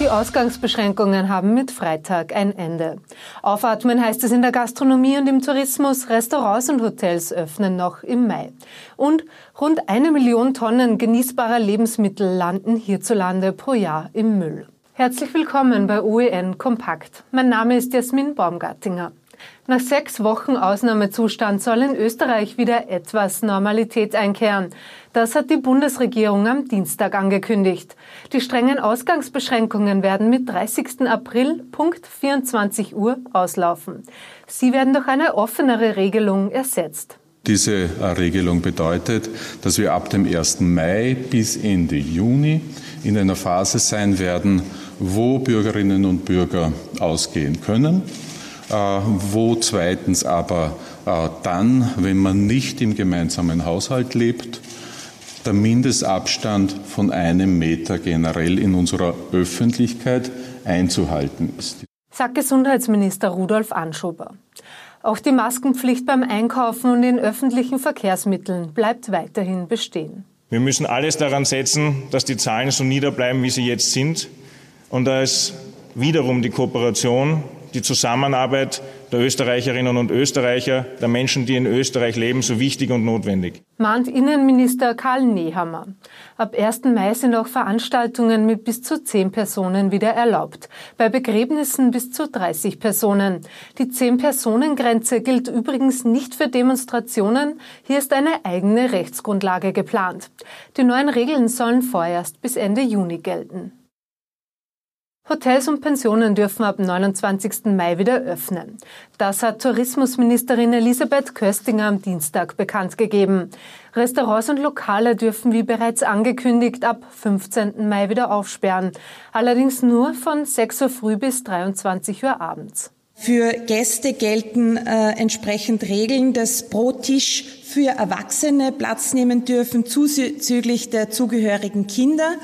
Die Ausgangsbeschränkungen haben mit Freitag ein Ende. Aufatmen heißt es in der Gastronomie und im Tourismus. Restaurants und Hotels öffnen noch im Mai. Und rund eine Million Tonnen genießbarer Lebensmittel landen hierzulande pro Jahr im Müll. Herzlich willkommen bei OEN Kompakt. Mein Name ist Jasmin Baumgartinger. Nach sechs Wochen Ausnahmezustand soll in Österreich wieder etwas Normalität einkehren. Das hat die Bundesregierung am Dienstag angekündigt. Die strengen Ausgangsbeschränkungen werden mit 30. April Punkt 24 Uhr auslaufen. Sie werden durch eine offenere Regelung ersetzt. Diese Regelung bedeutet, dass wir ab dem 1. Mai bis Ende Juni in einer Phase sein werden, wo Bürgerinnen und Bürger ausgehen können äh, wo zweitens aber äh, dann, wenn man nicht im gemeinsamen Haushalt lebt, der Mindestabstand von einem Meter generell in unserer Öffentlichkeit einzuhalten ist. Sagt Gesundheitsminister Rudolf Anschober. Auch die Maskenpflicht beim Einkaufen und in öffentlichen Verkehrsmitteln bleibt weiterhin bestehen. Wir müssen alles daran setzen, dass die Zahlen so niederbleiben, wie sie jetzt sind. Und da ist wiederum die Kooperation die Zusammenarbeit der Österreicherinnen und Österreicher, der Menschen, die in Österreich leben, so wichtig und notwendig. Mahnt Innenminister Karl Nehammer. Ab 1. Mai sind auch Veranstaltungen mit bis zu 10 Personen wieder erlaubt. Bei Begräbnissen bis zu 30 Personen. Die 10-Personen-Grenze gilt übrigens nicht für Demonstrationen. Hier ist eine eigene Rechtsgrundlage geplant. Die neuen Regeln sollen vorerst bis Ende Juni gelten. Hotels und Pensionen dürfen ab 29. Mai wieder öffnen. Das hat Tourismusministerin Elisabeth Köstinger am Dienstag bekannt gegeben. Restaurants und Lokale dürfen wie bereits angekündigt ab 15. Mai wieder aufsperren. Allerdings nur von 6 Uhr früh bis 23 Uhr abends. Für Gäste gelten äh, entsprechend Regeln, dass pro Tisch für Erwachsene Platz nehmen dürfen, zuzüglich der zugehörigen Kinder.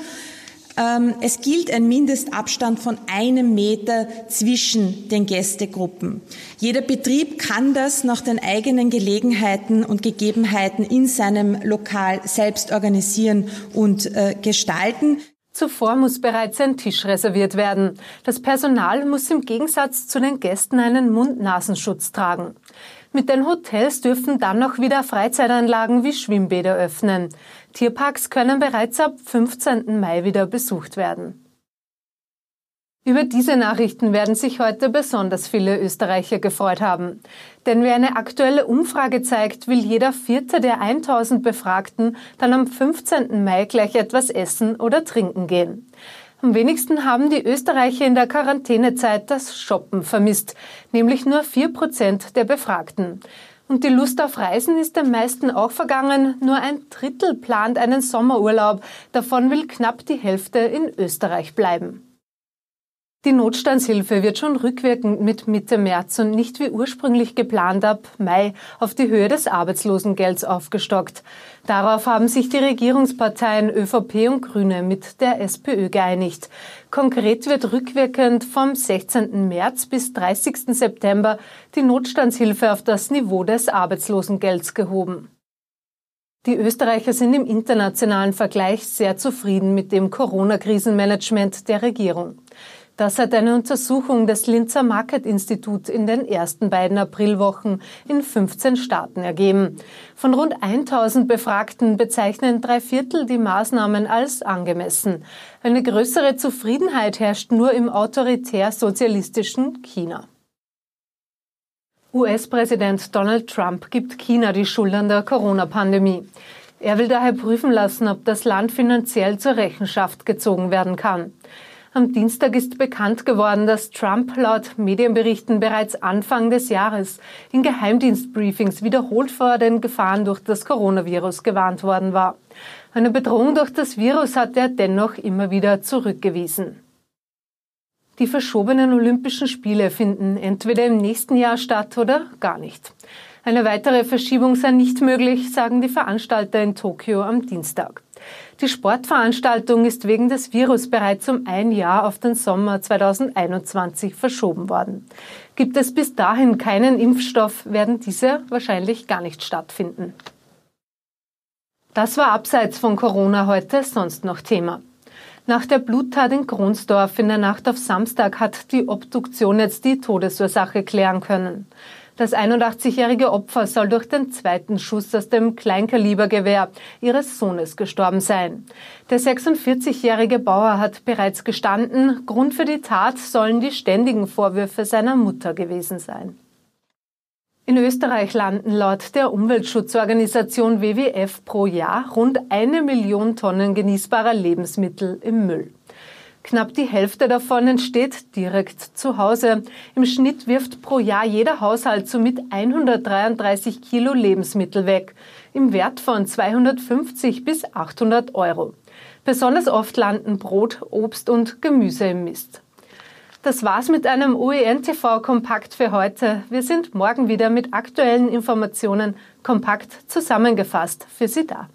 Ähm, es gilt ein Mindestabstand von einem Meter zwischen den Gästegruppen. Jeder Betrieb kann das nach den eigenen Gelegenheiten und Gegebenheiten in seinem Lokal selbst organisieren und äh, gestalten. Zuvor muss bereits ein Tisch reserviert werden. Das Personal muss im Gegensatz zu den Gästen einen Mund-Nasenschutz tragen. Mit den Hotels dürfen dann noch wieder Freizeitanlagen wie Schwimmbäder öffnen. Tierparks können bereits ab 15. Mai wieder besucht werden. Über diese Nachrichten werden sich heute besonders viele Österreicher gefreut haben. Denn wie eine aktuelle Umfrage zeigt, will jeder Vierte der 1000 Befragten dann am 15. Mai gleich etwas essen oder trinken gehen. Am wenigsten haben die Österreicher in der Quarantänezeit das Shoppen vermisst, nämlich nur vier Prozent der Befragten. Und die Lust auf Reisen ist den meisten auch vergangen. Nur ein Drittel plant einen Sommerurlaub. Davon will knapp die Hälfte in Österreich bleiben. Die Notstandshilfe wird schon rückwirkend mit Mitte März und nicht wie ursprünglich geplant ab Mai auf die Höhe des Arbeitslosengelds aufgestockt. Darauf haben sich die Regierungsparteien ÖVP und Grüne mit der SPÖ geeinigt. Konkret wird rückwirkend vom 16. März bis 30. September die Notstandshilfe auf das Niveau des Arbeitslosengelds gehoben. Die Österreicher sind im internationalen Vergleich sehr zufrieden mit dem Corona-Krisenmanagement der Regierung. Das hat eine Untersuchung des Linzer Market Institut in den ersten beiden Aprilwochen in 15 Staaten ergeben. Von rund 1000 Befragten bezeichnen drei Viertel die Maßnahmen als angemessen. Eine größere Zufriedenheit herrscht nur im autoritär-sozialistischen China. US-Präsident Donald Trump gibt China die Schuld an der Corona-Pandemie. Er will daher prüfen lassen, ob das Land finanziell zur Rechenschaft gezogen werden kann. Am Dienstag ist bekannt geworden, dass Trump laut Medienberichten bereits Anfang des Jahres in Geheimdienstbriefings wiederholt vor den Gefahren durch das Coronavirus gewarnt worden war. Eine Bedrohung durch das Virus hat er dennoch immer wieder zurückgewiesen. Die verschobenen Olympischen Spiele finden entweder im nächsten Jahr statt oder gar nicht. Eine weitere Verschiebung sei nicht möglich, sagen die Veranstalter in Tokio am Dienstag. Die Sportveranstaltung ist wegen des Virus bereits um ein Jahr auf den Sommer 2021 verschoben worden. Gibt es bis dahin keinen Impfstoff, werden diese wahrscheinlich gar nicht stattfinden. Das war abseits von Corona heute sonst noch Thema. Nach der Bluttat in Kronsdorf in der Nacht auf Samstag hat die Obduktion jetzt die Todesursache klären können. Das 81-jährige Opfer soll durch den zweiten Schuss aus dem Kleinkalibergewehr ihres Sohnes gestorben sein. Der 46-jährige Bauer hat bereits gestanden, Grund für die Tat sollen die ständigen Vorwürfe seiner Mutter gewesen sein. In Österreich landen laut der Umweltschutzorganisation WWF pro Jahr rund eine Million Tonnen genießbarer Lebensmittel im Müll. Knapp die Hälfte davon entsteht direkt zu Hause. Im Schnitt wirft pro Jahr jeder Haushalt somit 133 Kilo Lebensmittel weg, im Wert von 250 bis 800 Euro. Besonders oft landen Brot, Obst und Gemüse im Mist. Das war's mit einem OEN-TV-Kompakt für heute. Wir sind morgen wieder mit aktuellen Informationen kompakt zusammengefasst für Sie da.